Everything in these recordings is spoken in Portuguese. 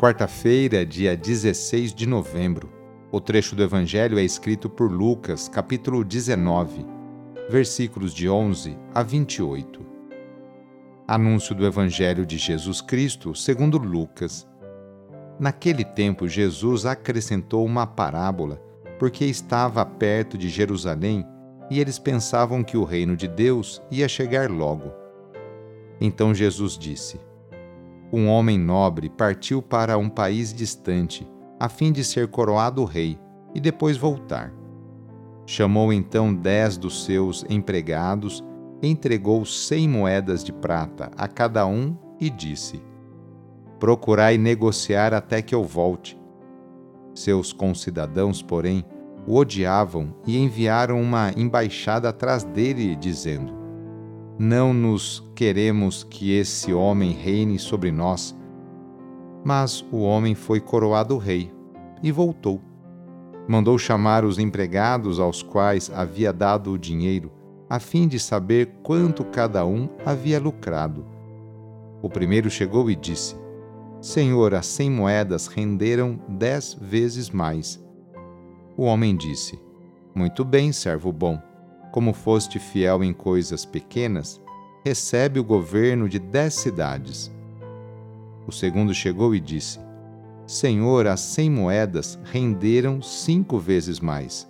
Quarta-feira, dia 16 de novembro. O trecho do Evangelho é escrito por Lucas, capítulo 19, versículos de 11 a 28. Anúncio do Evangelho de Jesus Cristo segundo Lucas. Naquele tempo, Jesus acrescentou uma parábola, porque estava perto de Jerusalém e eles pensavam que o reino de Deus ia chegar logo. Então Jesus disse: Um homem nobre partiu para um país distante a fim de ser coroado rei e depois voltar. Chamou então dez dos seus empregados, entregou cem moedas de prata a cada um e disse: Procurai negociar até que eu volte. Seus concidadãos, porém, o odiavam e enviaram uma embaixada atrás dele, dizendo: Não nos queremos que esse homem reine sobre nós mas o homem foi coroado rei e voltou. Mandou chamar os empregados aos quais havia dado o dinheiro, a fim de saber quanto cada um havia lucrado. O primeiro chegou e disse: Senhor, as cem moedas renderam dez vezes mais. O homem disse: Muito bem, servo bom. Como foste fiel em coisas pequenas, recebe o governo de dez cidades. O segundo chegou e disse: Senhor, as cem moedas renderam cinco vezes mais.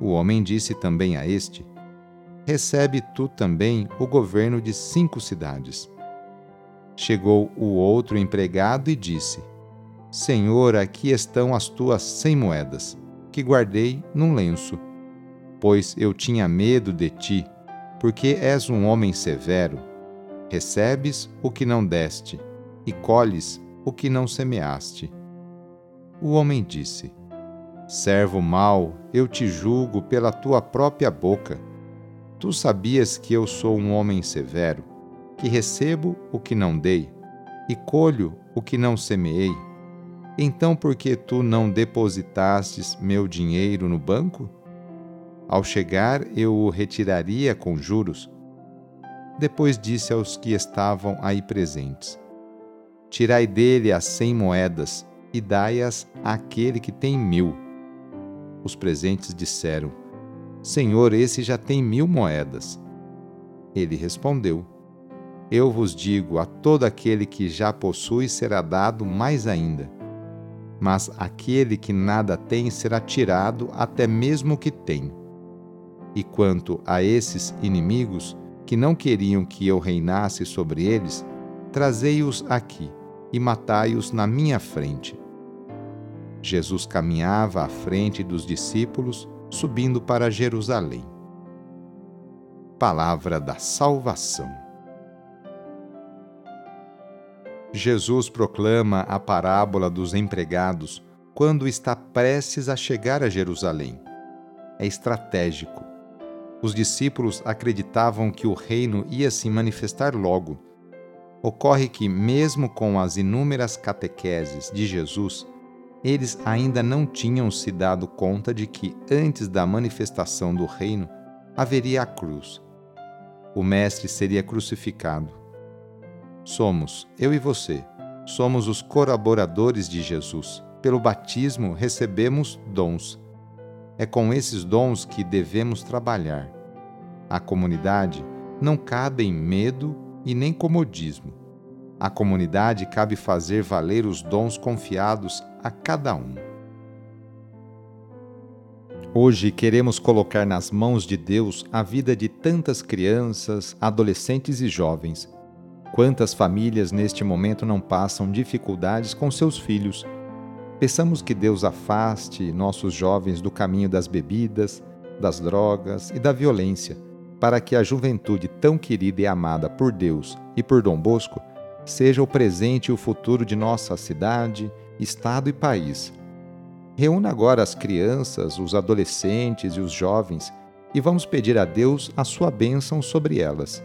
O homem disse também a este: Recebe tu também o governo de cinco cidades. Chegou o outro empregado e disse: Senhor, aqui estão as tuas cem moedas, que guardei num lenço. Pois eu tinha medo de ti, porque és um homem severo. Recebes o que não deste e colhes o que não semeaste. O homem disse: Servo mau, eu te julgo pela tua própria boca. Tu sabias que eu sou um homem severo, que recebo o que não dei e colho o que não semeei. Então, por que tu não depositastes meu dinheiro no banco? Ao chegar, eu o retiraria com juros. Depois disse aos que estavam aí presentes: Tirai dele as cem moedas e dai-as àquele que tem mil. Os presentes disseram: Senhor, esse já tem mil moedas. Ele respondeu: Eu vos digo: a todo aquele que já possui será dado mais ainda. Mas aquele que nada tem será tirado até mesmo o que tem. E quanto a esses inimigos, que não queriam que eu reinasse sobre eles, trazei-os aqui e matai-os na minha frente. Jesus caminhava à frente dos discípulos, subindo para Jerusalém. Palavra da Salvação. Jesus proclama a parábola dos empregados quando está prestes a chegar a Jerusalém. É estratégico. Os discípulos acreditavam que o reino ia se manifestar logo Ocorre que, mesmo com as inúmeras catequeses de Jesus, eles ainda não tinham se dado conta de que, antes da manifestação do reino, haveria a cruz. O Mestre seria crucificado. Somos, eu e você, somos os colaboradores de Jesus. Pelo batismo recebemos dons. É com esses dons que devemos trabalhar. A comunidade não cabe em medo e nem comodismo. À comunidade cabe fazer valer os dons confiados a cada um. Hoje queremos colocar nas mãos de Deus a vida de tantas crianças, adolescentes e jovens. Quantas famílias neste momento não passam dificuldades com seus filhos? Peçamos que Deus afaste nossos jovens do caminho das bebidas, das drogas e da violência, para que a juventude tão querida e amada por Deus e por Dom Bosco seja o presente e o futuro de nossa cidade, estado e país Reúna agora as crianças, os adolescentes e os jovens e vamos pedir a Deus a sua bênção sobre elas.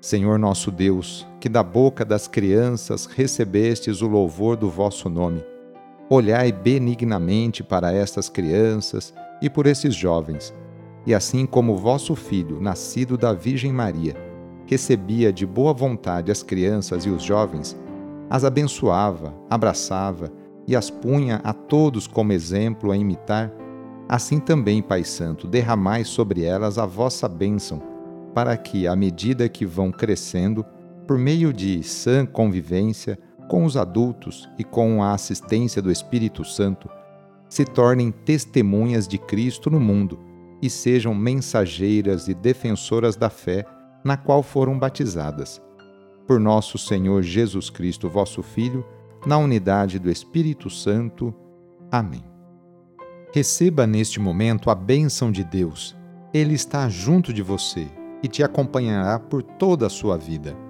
Senhor nosso Deus, que da boca das crianças recebestes o louvor do vosso nome, olhai benignamente para estas crianças e por esses jovens, e assim como vosso Filho, nascido da Virgem Maria, recebia de boa vontade as crianças e os jovens, as abençoava, abraçava e as punha a todos como exemplo a imitar, assim também, Pai Santo, derramai sobre elas a vossa bênção, para que, à medida que vão crescendo, por meio de sã convivência com os adultos e com a assistência do Espírito Santo, se tornem testemunhas de Cristo no mundo e sejam mensageiras e defensoras da fé na qual foram batizadas. Por nosso Senhor Jesus Cristo, vosso Filho, na unidade do Espírito Santo. Amém. Receba neste momento a bênção de Deus. Ele está junto de você e te acompanhará por toda a sua vida.